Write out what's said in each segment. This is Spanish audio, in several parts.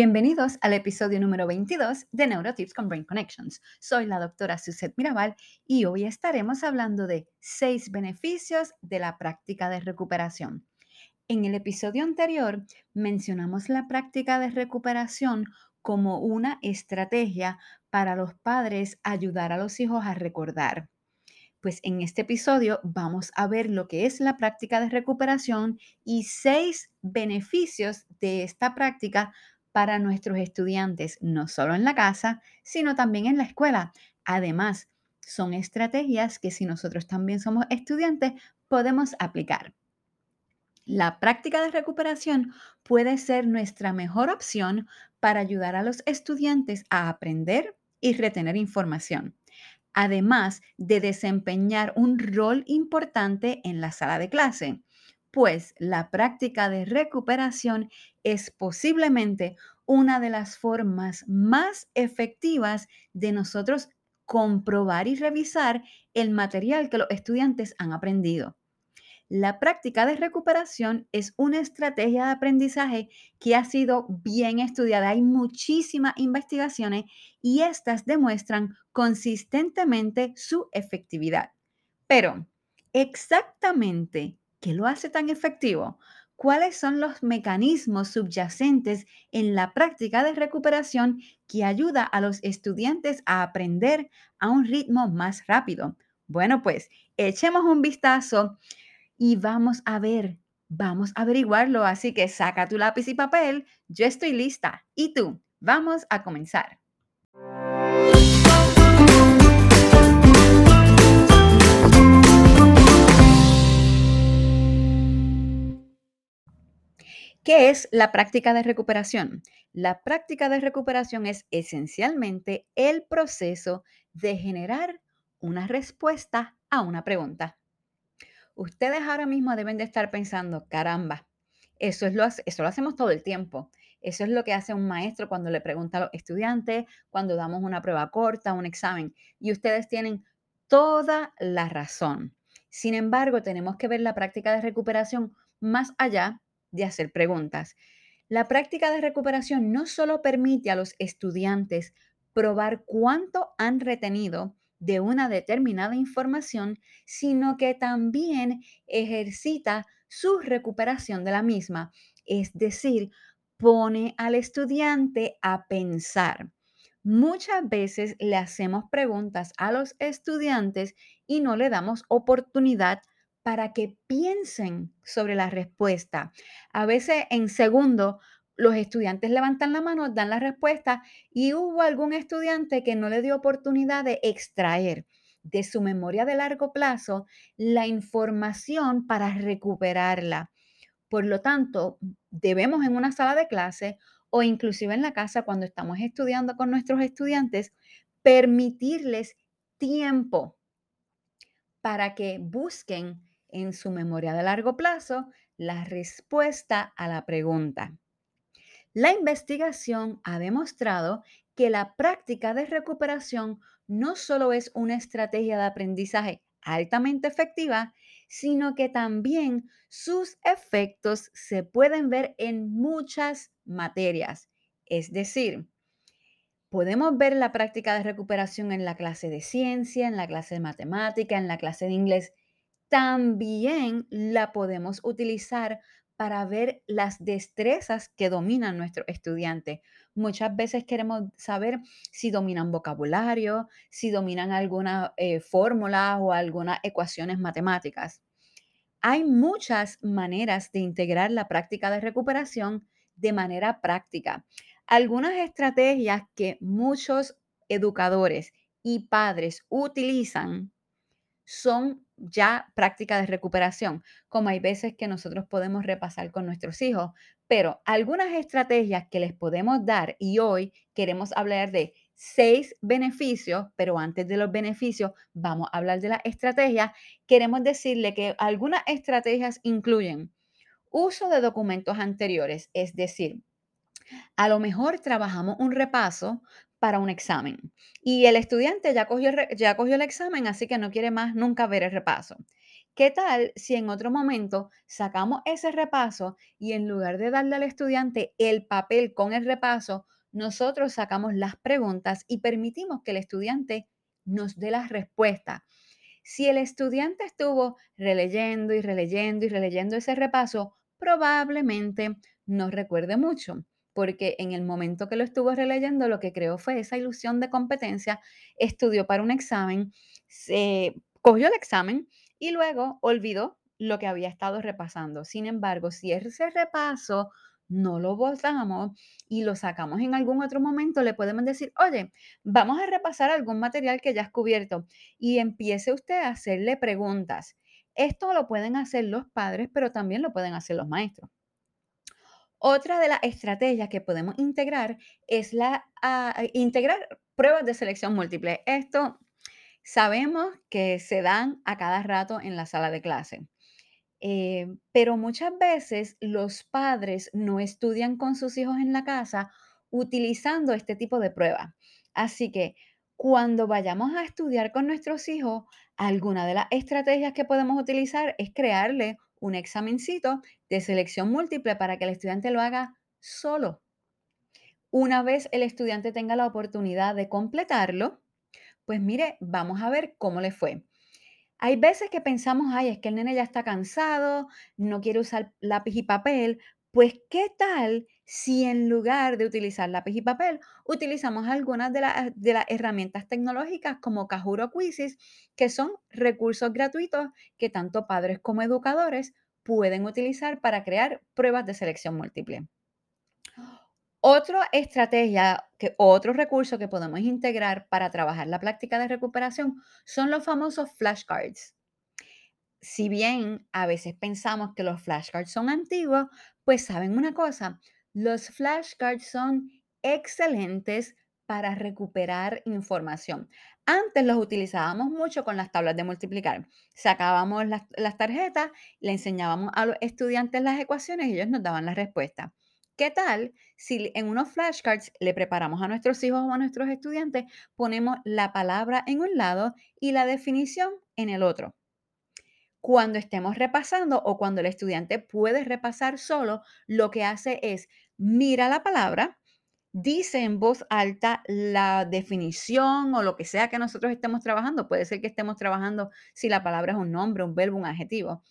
Bienvenidos al episodio número 22 de Neurotips con Brain Connections. Soy la doctora Suzette Mirabal y hoy estaremos hablando de seis beneficios de la práctica de recuperación. En el episodio anterior mencionamos la práctica de recuperación como una estrategia para los padres ayudar a los hijos a recordar. Pues en este episodio vamos a ver lo que es la práctica de recuperación y seis beneficios de esta práctica para nuestros estudiantes, no solo en la casa, sino también en la escuela. Además, son estrategias que si nosotros también somos estudiantes, podemos aplicar. La práctica de recuperación puede ser nuestra mejor opción para ayudar a los estudiantes a aprender y retener información, además de desempeñar un rol importante en la sala de clase pues la práctica de recuperación es posiblemente una de las formas más efectivas de nosotros comprobar y revisar el material que los estudiantes han aprendido. La práctica de recuperación es una estrategia de aprendizaje que ha sido bien estudiada. Hay muchísimas investigaciones y estas demuestran consistentemente su efectividad. Pero, exactamente ¿Qué lo hace tan efectivo? ¿Cuáles son los mecanismos subyacentes en la práctica de recuperación que ayuda a los estudiantes a aprender a un ritmo más rápido? Bueno, pues echemos un vistazo y vamos a ver, vamos a averiguarlo. Así que saca tu lápiz y papel, yo estoy lista. ¿Y tú? Vamos a comenzar. ¿Qué es la práctica de recuperación? La práctica de recuperación es esencialmente el proceso de generar una respuesta a una pregunta. Ustedes ahora mismo deben de estar pensando, caramba, eso, es lo, eso lo hacemos todo el tiempo. Eso es lo que hace un maestro cuando le pregunta a los estudiantes, cuando damos una prueba corta, un examen. Y ustedes tienen toda la razón. Sin embargo, tenemos que ver la práctica de recuperación más allá de hacer preguntas. La práctica de recuperación no solo permite a los estudiantes probar cuánto han retenido de una determinada información, sino que también ejercita su recuperación de la misma, es decir, pone al estudiante a pensar. Muchas veces le hacemos preguntas a los estudiantes y no le damos oportunidad para que piensen sobre la respuesta. A veces en segundo los estudiantes levantan la mano, dan la respuesta y hubo algún estudiante que no le dio oportunidad de extraer de su memoria de largo plazo la información para recuperarla. Por lo tanto, debemos en una sala de clase o inclusive en la casa cuando estamos estudiando con nuestros estudiantes, permitirles tiempo para que busquen en su memoria de largo plazo la respuesta a la pregunta. La investigación ha demostrado que la práctica de recuperación no solo es una estrategia de aprendizaje altamente efectiva, sino que también sus efectos se pueden ver en muchas materias. Es decir, podemos ver la práctica de recuperación en la clase de ciencia, en la clase de matemática, en la clase de inglés también la podemos utilizar para ver las destrezas que dominan nuestros estudiantes. Muchas veces queremos saber si dominan vocabulario, si dominan alguna eh, fórmula o algunas ecuaciones matemáticas. Hay muchas maneras de integrar la práctica de recuperación de manera práctica. Algunas estrategias que muchos educadores y padres utilizan son ya práctica de recuperación, como hay veces que nosotros podemos repasar con nuestros hijos, pero algunas estrategias que les podemos dar y hoy queremos hablar de seis beneficios, pero antes de los beneficios vamos a hablar de la estrategia. Queremos decirle que algunas estrategias incluyen uso de documentos anteriores, es decir, a lo mejor trabajamos un repaso para un examen. Y el estudiante ya cogió, ya cogió el examen, así que no quiere más nunca ver el repaso. ¿Qué tal si en otro momento sacamos ese repaso y en lugar de darle al estudiante el papel con el repaso, nosotros sacamos las preguntas y permitimos que el estudiante nos dé las respuestas? Si el estudiante estuvo releyendo y releyendo y releyendo ese repaso, probablemente no recuerde mucho, porque en el momento que lo estuvo releyendo, lo que creó fue esa ilusión de competencia, estudió para un examen, se cogió el examen y luego olvidó lo que había estado repasando. Sin embargo, si ese repaso no lo votamos y lo sacamos en algún otro momento, le podemos decir, oye, vamos a repasar algún material que ya has cubierto y empiece usted a hacerle preguntas. Esto lo pueden hacer los padres, pero también lo pueden hacer los maestros. Otra de las estrategias que podemos integrar es la ah, integrar pruebas de selección múltiple. Esto sabemos que se dan a cada rato en la sala de clase. Eh, pero muchas veces los padres no estudian con sus hijos en la casa utilizando este tipo de pruebas. Así que cuando vayamos a estudiar con nuestros hijos, alguna de las estrategias que podemos utilizar es crearle un examencito de selección múltiple para que el estudiante lo haga solo. Una vez el estudiante tenga la oportunidad de completarlo, pues mire, vamos a ver cómo le fue. Hay veces que pensamos, ay, es que el nene ya está cansado, no quiere usar lápiz y papel. Pues, ¿qué tal si en lugar de utilizar lápiz y papel, utilizamos algunas de, las herramientas tecnológicas como Kahoot Quizzes, que son recursos gratuitos que tanto padres como educadores pueden utilizar para crear pruebas de selección múltiple? Otra estrategia, que, otro recurso que podemos integrar para trabajar la práctica de recuperación son los famosos flashcards. Si bien a veces pensamos que los flashcards son antiguos, pues saben una cosa, los flashcards son excelentes para recuperar información. Antes los utilizábamos mucho con las tablas de multiplicar. Sacábamos las, las tarjetas, le enseñábamos a los estudiantes las ecuaciones y ellos nos daban la respuesta. ¿Qué tal si en unos flashcards le preparamos a nuestros hijos o a nuestros estudiantes, ponemos la palabra en un lado y la definición en el otro? Cuando estemos repasando o cuando el estudiante puede repasar solo, lo que hace es mira la palabra, dice en voz alta la definición o lo que sea que nosotros estemos trabajando. Puede ser que estemos trabajando si la palabra es un nombre, un verbo, un adjetivo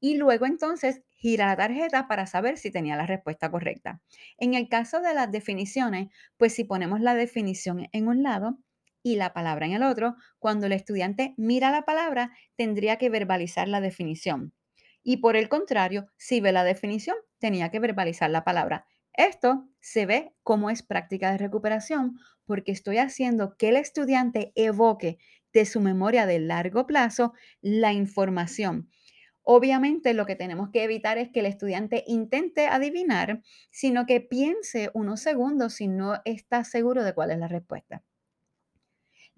y luego entonces gira la tarjeta para saber si tenía la respuesta correcta. En el caso de las definiciones, pues si ponemos la definición en un lado y la palabra en el otro, cuando el estudiante mira la palabra, tendría que verbalizar la definición. Y por el contrario, si ve la definición, tenía que verbalizar la palabra. Esto se ve como es práctica de recuperación porque estoy haciendo que el estudiante evoque de su memoria de largo plazo la información Obviamente lo que tenemos que evitar es que el estudiante intente adivinar, sino que piense unos segundos si no está seguro de cuál es la respuesta.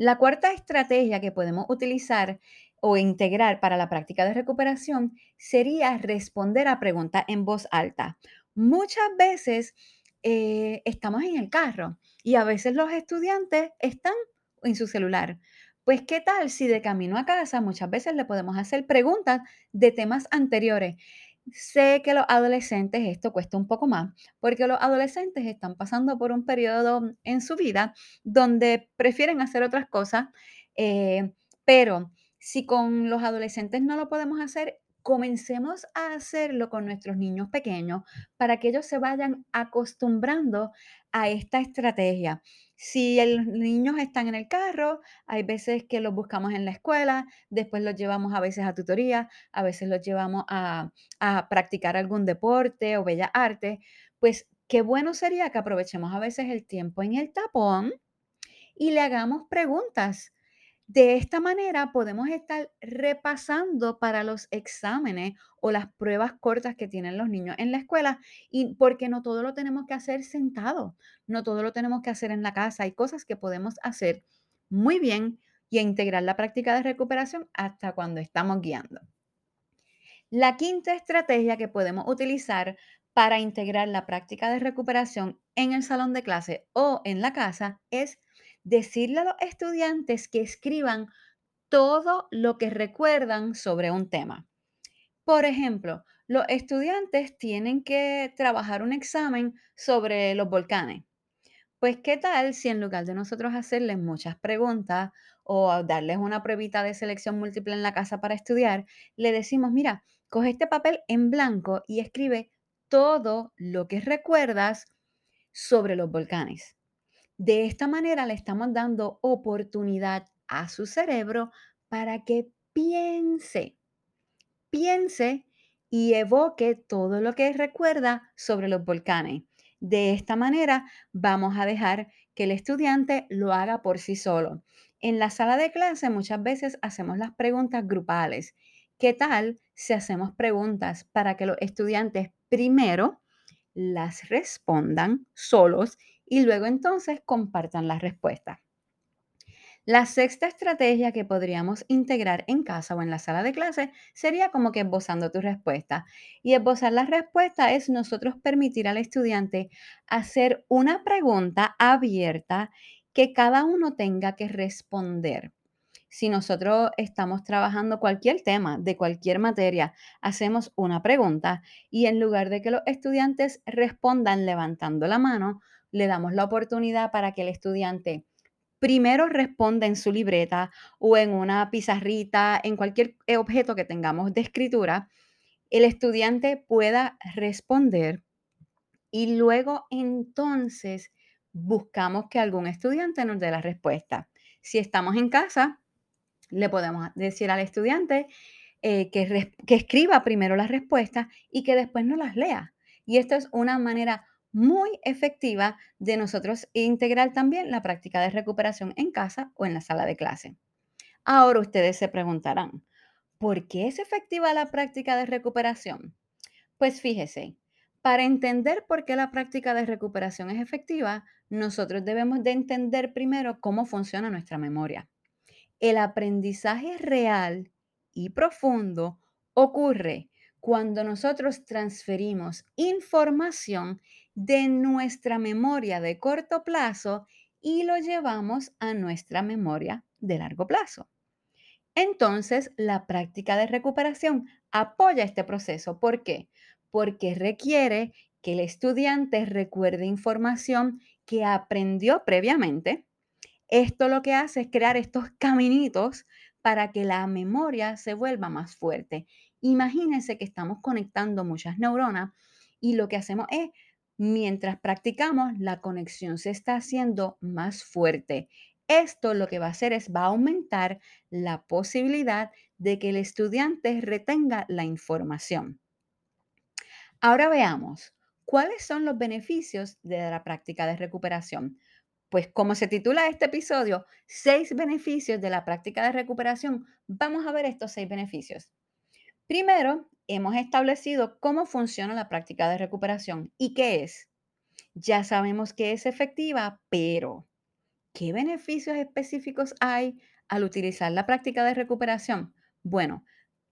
La cuarta estrategia que podemos utilizar o integrar para la práctica de recuperación sería responder a preguntas en voz alta. Muchas veces eh, estamos en el carro y a veces los estudiantes están en su celular. Pues, ¿qué tal si de camino a casa muchas veces le podemos hacer preguntas de temas anteriores? Sé que los adolescentes esto cuesta un poco más, porque los adolescentes están pasando por un periodo en su vida donde prefieren hacer otras cosas, eh, pero si con los adolescentes no lo podemos hacer, comencemos a hacerlo con nuestros niños pequeños para que ellos se vayan acostumbrando a esta estrategia. Si los niños están en el carro, hay veces que los buscamos en la escuela, después los llevamos a veces a tutoría, a veces los llevamos a, a practicar algún deporte o bella arte, pues qué bueno sería que aprovechemos a veces el tiempo en el tapón y le hagamos preguntas de esta manera podemos estar repasando para los exámenes o las pruebas cortas que tienen los niños en la escuela y porque no todo lo tenemos que hacer sentado, no todo lo tenemos que hacer en la casa, hay cosas que podemos hacer muy bien y integrar la práctica de recuperación hasta cuando estamos guiando. La quinta estrategia que podemos utilizar para integrar la práctica de recuperación en el salón de clase o en la casa es decirle a los estudiantes que escriban todo lo que recuerdan sobre un tema. Por ejemplo, los estudiantes tienen que trabajar un examen sobre los volcanes. Pues, ¿qué tal si en lugar de nosotros hacerles muchas preguntas o darles una pruebita de selección múltiple en la casa para estudiar, le decimos, mira, coge este papel en blanco y escribe todo lo que recuerdas sobre los volcanes. De esta manera le estamos dando oportunidad a su cerebro para que piense, piense y evoque todo lo que recuerda sobre los volcanes. De esta manera vamos a dejar que el estudiante lo haga por sí solo. En la sala de clase muchas veces hacemos las preguntas grupales. ¿Qué tal si hacemos preguntas para que los estudiantes primero las respondan solos y luego entonces compartan las respuestas? La sexta estrategia que podríamos integrar en casa o en la sala de clase sería como que esbozando tu respuesta. Y esbozar la respuesta es nosotros permitir al estudiante hacer una pregunta abierta que cada uno tenga que responder. Si nosotros estamos trabajando cualquier tema de cualquier materia, hacemos una pregunta y en lugar de que los estudiantes respondan levantando la mano, le damos la oportunidad para que el estudiante primero responda en su libreta o en una pizarrita, en cualquier eh, objeto que tengamos de escritura, el estudiante pueda responder y luego entonces buscamos que algún estudiante nos dé la respuesta. Si estamos en casa, le podemos decir al estudiante eh, que, que escriba primero las respuestas y que después no las lea. Y esto es una manera muy efectiva de nosotros integrar también la práctica de recuperación en casa o en la sala de clase. Ahora ustedes se preguntarán, ¿por qué es efectiva la práctica de recuperación? Pues fíjese, para entender por qué la práctica de recuperación es efectiva, nosotros debemos de entender primero cómo funciona nuestra memoria. El aprendizaje real y profundo ocurre cuando nosotros transferimos información de nuestra memoria de corto plazo y lo llevamos a nuestra memoria de largo plazo. Entonces, la práctica de recuperación apoya este proceso. ¿Por qué? Porque requiere que el estudiante recuerde información que aprendió previamente. Esto lo que hace es crear estos caminitos para que la memoria se vuelva más fuerte. Imagínense que estamos conectando muchas neuronas y lo que hacemos es mientras practicamos, la conexión se está haciendo más fuerte. Esto lo que va a hacer es va a aumentar la posibilidad de que el estudiante retenga la información. Ahora veamos, ¿cuáles son los beneficios de la práctica de recuperación? Pues como se titula este episodio, seis beneficios de la práctica de recuperación, vamos a ver estos seis beneficios. Primero, hemos establecido cómo funciona la práctica de recuperación y qué es. Ya sabemos que es efectiva, pero ¿qué beneficios específicos hay al utilizar la práctica de recuperación? Bueno,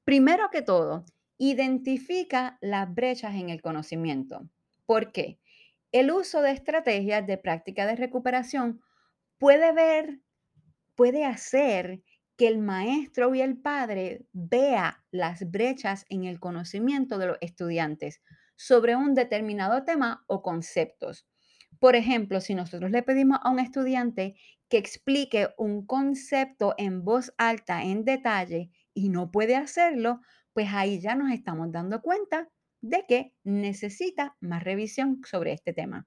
primero que todo, identifica las brechas en el conocimiento. ¿Por qué? El uso de estrategias de práctica de recuperación puede ver, puede hacer que el maestro y el padre vea las brechas en el conocimiento de los estudiantes sobre un determinado tema o conceptos. Por ejemplo, si nosotros le pedimos a un estudiante que explique un concepto en voz alta, en detalle, y no puede hacerlo, pues ahí ya nos estamos dando cuenta de que necesita más revisión sobre este tema.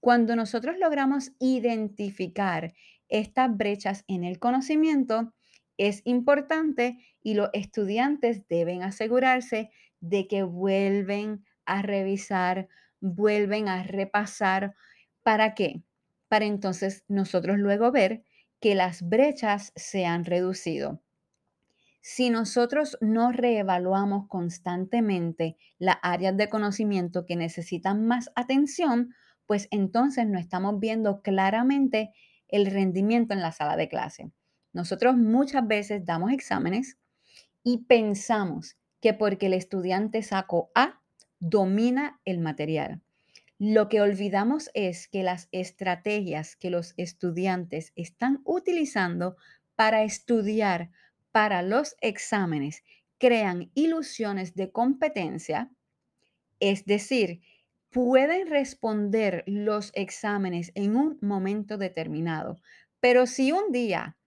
Cuando nosotros logramos identificar estas brechas en el conocimiento, es importante y los estudiantes deben asegurarse de que vuelven a revisar, vuelven a repasar. ¿Para qué? Para entonces nosotros luego ver que las brechas se han reducido. Si nosotros no reevaluamos constantemente las áreas de conocimiento que necesitan más atención, pues entonces no estamos viendo claramente el rendimiento en la sala de clase. Nosotros muchas veces damos exámenes y pensamos que porque el estudiante sacó A, domina el material. Lo que olvidamos es que las estrategias que los estudiantes están utilizando para estudiar para los exámenes crean ilusiones de competencia, es decir, pueden responder los exámenes en un momento determinado, pero si un día,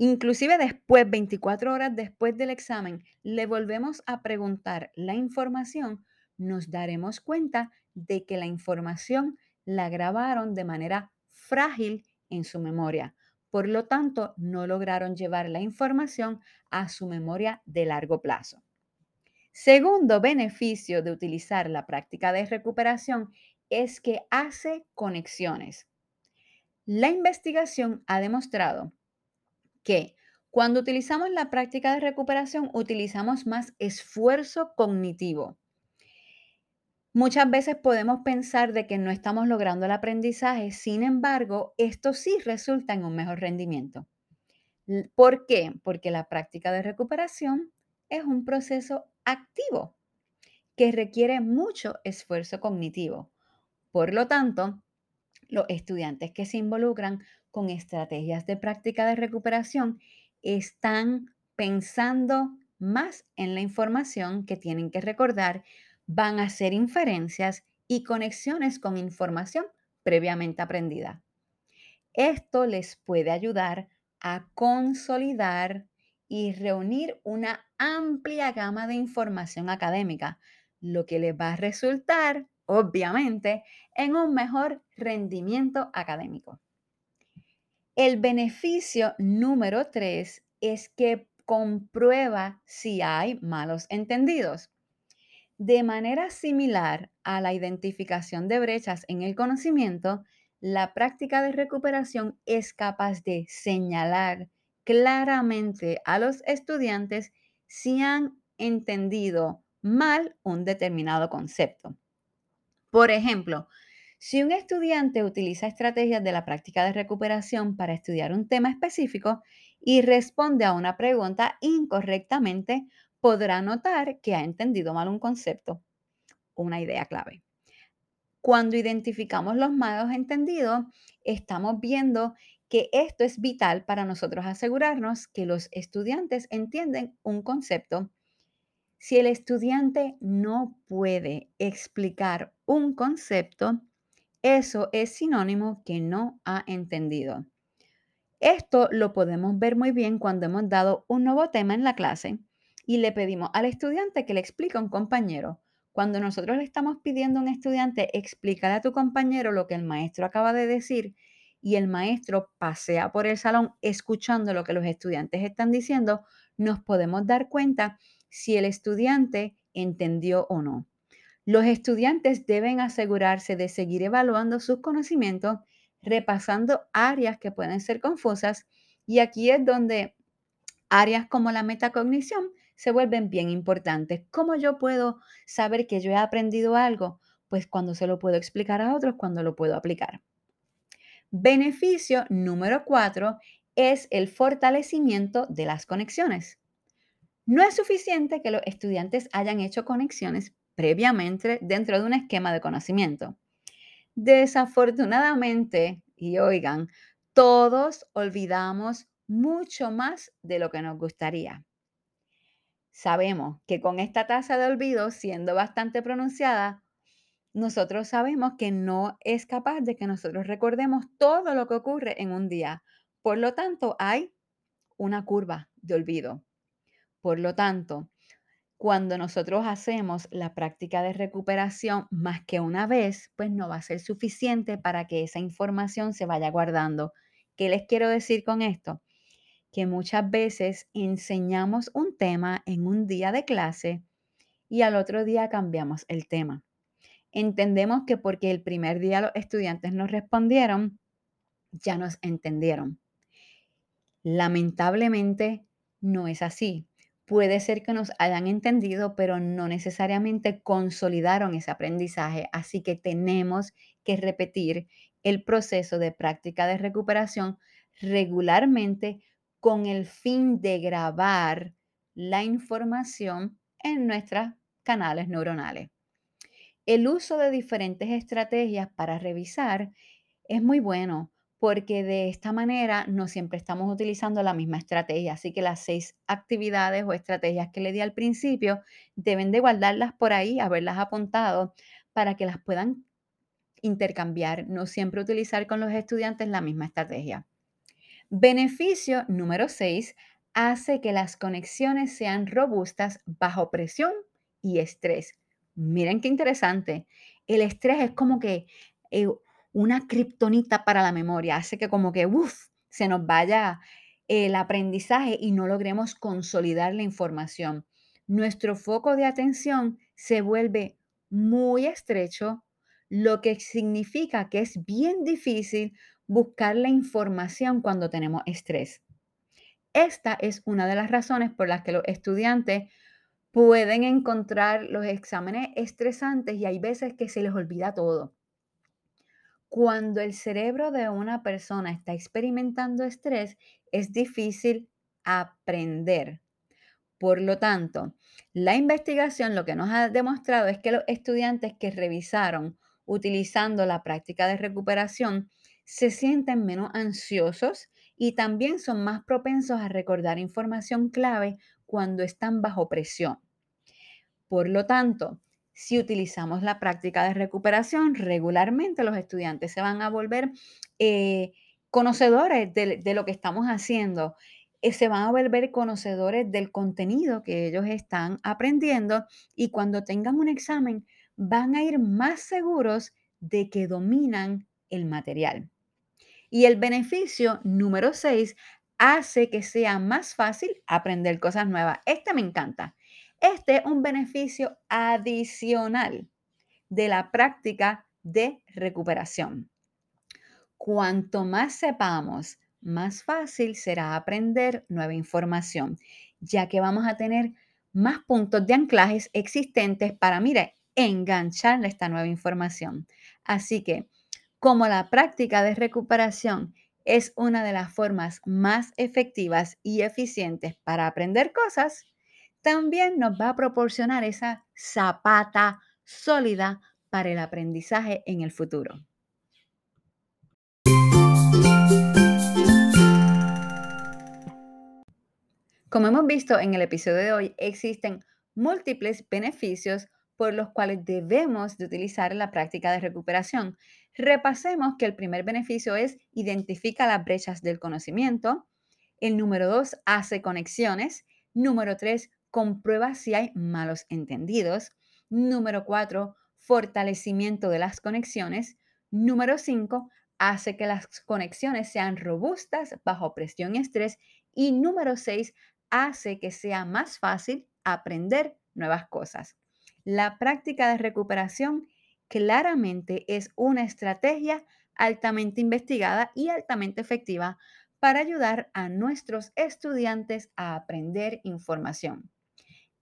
inclusive después, 24 horas después del examen, le volvemos a preguntar la información, nos daremos cuenta de que la información la grabaron de manera frágil en su memoria. Por lo tanto, no lograron llevar la información a su memoria de largo plazo. Segundo beneficio de utilizar la práctica de recuperación es que hace conexiones. La investigación ha demostrado que cuando utilizamos la práctica de recuperación utilizamos más esfuerzo cognitivo. Muchas veces podemos pensar de que no estamos logrando el aprendizaje, sin embargo, esto sí resulta en un mejor rendimiento. ¿Por qué? Porque la práctica de recuperación es un proceso activo que requiere mucho esfuerzo cognitivo. Por lo tanto, los estudiantes que se involucran con estrategias de práctica de recuperación están pensando más en la información que tienen que recordar, van a hacer inferencias y conexiones con información previamente aprendida. Esto les puede ayudar a consolidar y reunir una amplia gama de información académica, lo que les va a resultar, obviamente, en un mejor rendimiento académico. El beneficio número tres es que comprueba si hay malos entendidos. De manera similar a la identificación de brechas en el conocimiento, la práctica de recuperación es capaz de señalar claramente a los estudiantes si han entendido mal un determinado concepto. Por ejemplo, si un estudiante utiliza estrategias de la práctica de recuperación para estudiar un tema específico y responde a una pregunta incorrectamente, podrá notar que ha entendido mal un concepto, una idea clave. Cuando identificamos los malos entendidos, estamos viendo que esto es vital para nosotros asegurarnos que los estudiantes entienden un concepto. Si el estudiante no puede explicar un concepto, eso es sinónimo que no ha entendido. Esto lo podemos ver muy bien cuando hemos dado un nuevo tema en la clase y le pedimos al estudiante que le explique a un compañero. Cuando nosotros le estamos pidiendo a un estudiante explicar a tu compañero lo que el maestro acaba de decir y el maestro pasea por el salón escuchando lo que los estudiantes están diciendo, nos podemos dar cuenta si el estudiante entendió o no. Los estudiantes deben asegurarse de seguir evaluando sus conocimientos, repasando áreas que pueden ser confusas y aquí es donde áreas como la metacognición se vuelven bien importantes. ¿Cómo yo puedo saber que yo he aprendido algo? Pues cuando se lo puedo explicar a otros, cuando lo puedo aplicar. Beneficio número cuatro es el fortalecimiento de las conexiones. No es suficiente que los estudiantes hayan hecho conexiones previamente dentro de un esquema de conocimiento. Desafortunadamente, y oigan, todos olvidamos mucho más de lo que nos gustaría. Sabemos que con esta tasa de olvido siendo bastante pronunciada, nosotros sabemos que no es capaz de que nosotros recordemos todo lo que ocurre en un día. Por lo tanto, hay una curva de olvido. Por lo tanto, cuando nosotros hacemos la práctica de recuperación más que una vez, pues no va a ser suficiente para que esa información se vaya guardando. ¿Qué les quiero decir con esto? Que muchas veces enseñamos un tema en un día de clase y al otro día cambiamos el tema entendemos que porque el primer día los estudiantes nos respondieron, ya nos entendieron. Lamentablemente no es así. Puede ser que nos hayan entendido, pero no necesariamente consolidaron ese aprendizaje. Así que tenemos que repetir el proceso de práctica de recuperación regularmente con el fin de grabar la información en nuestros canales neuronales. El uso de diferentes estrategias para revisar es muy bueno porque de esta manera no siempre estamos utilizando la misma estrategia. Así que las seis actividades o estrategias que le di al principio deben de guardarlas por ahí, haberlas apuntado para que las puedan intercambiar, no siempre utilizar con los estudiantes la misma estrategia. Beneficio número 6 hace que las conexiones sean robustas bajo presión y estrés. Miren qué interesante. El estrés es como que eh, una kriptonita para la memoria, hace que como que se nos vaya el aprendizaje y no logremos consolidar la información. Nuestro foco de atención se vuelve muy estrecho, lo que significa que es bien difícil buscar la información cuando tenemos estrés. Esta es una de las razones por las que los estudiantes pueden encontrar los exámenes estresantes y hay veces que se les olvida todo. Cuando el cerebro de una persona está experimentando estrés, es difícil aprender. Por lo tanto, la investigación lo que nos ha demostrado es que los estudiantes que revisaron utilizando la práctica de recuperación se sienten menos ansiosos y también son más propensos a recordar información clave cuando están bajo presión. Por lo tanto, si utilizamos la práctica de recuperación regularmente, los estudiantes se van a volver eh, conocedores de, lo que estamos haciendo, eh, se van a volver conocedores del contenido que ellos están aprendiendo y cuando tengan un examen van a ir más seguros de que dominan el material. Y el beneficio número 6 hace que sea más fácil aprender cosas nuevas. Este me encanta. Este es un beneficio adicional de la práctica de recuperación. Cuanto más sepamos, más fácil será aprender nueva información, ya que vamos a tener más puntos de anclajes existentes para, mire, enganchar esta nueva información. Así que como la práctica de recuperación es una de las formas más efectivas y eficientes para aprender cosas, también nos va a proporcionar esa zapata sólida para el aprendizaje en el futuro. Como hemos visto en el episodio de hoy, existen múltiples beneficios por los cuales debemos de utilizar la práctica de recuperación. Repasemos que el primer beneficio es identifica las brechas del conocimiento. El número dos, hace conexiones. Número tres, comprueba si hay malos entendidos. Número cuatro, fortalecimiento de las conexiones. Número cinco, hace que las conexiones sean robustas bajo presión y estrés. Y número seis, hace que sea más fácil aprender nuevas cosas. La práctica de recuperación claramente es una estrategia altamente investigada y altamente efectiva para ayudar a nuestros estudiantes a aprender información.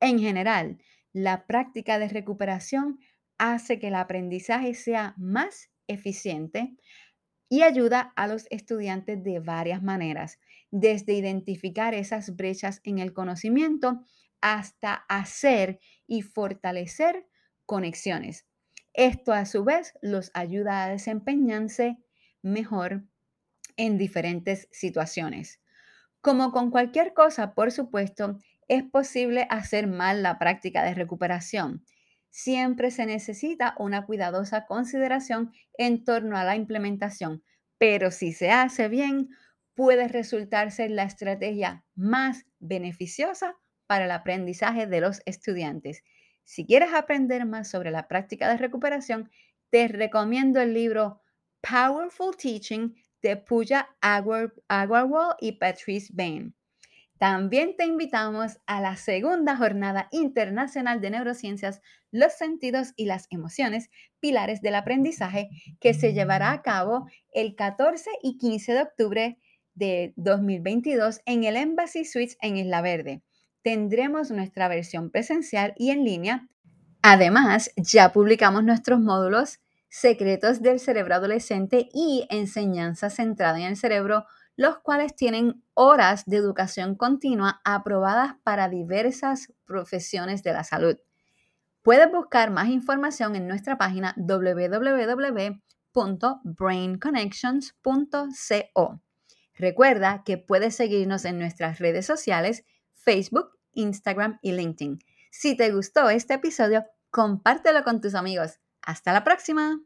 En general, la práctica de recuperación hace que el aprendizaje sea más eficiente y ayuda a los estudiantes de varias maneras, desde identificar esas brechas en el conocimiento hasta hacer y fortalecer conexiones. Esto a su vez los ayuda a desempeñarse mejor en diferentes situaciones. Como con cualquier cosa, por supuesto, es posible hacer mal la práctica de recuperación. Siempre se necesita una cuidadosa consideración en torno a la implementación, pero si se hace bien, puede resultar ser la estrategia más beneficiosa para el aprendizaje de los estudiantes. Si quieres aprender más sobre la práctica de recuperación, te recomiendo el libro Powerful Teaching de Pooja Agarwal y Patrice Bain. También te invitamos a la segunda jornada internacional de neurociencias, los sentidos y las emociones, pilares del aprendizaje, que se llevará a cabo el 14 y 15 de octubre de 2022 en el Embassy Suites en Isla Verde tendremos nuestra versión presencial y en línea. Además, ya publicamos nuestros módulos Secretos del Cerebro Adolescente y Enseñanza Centrada en el Cerebro, los cuales tienen horas de educación continua aprobadas para diversas profesiones de la salud. Puedes buscar más información en nuestra página www www.brainconnections.co. Recuerda que puedes seguirnos en nuestras redes sociales, Facebook, Instagram y LinkedIn. Si te gustó este episodio, compártelo con tus amigos. Hasta la próxima.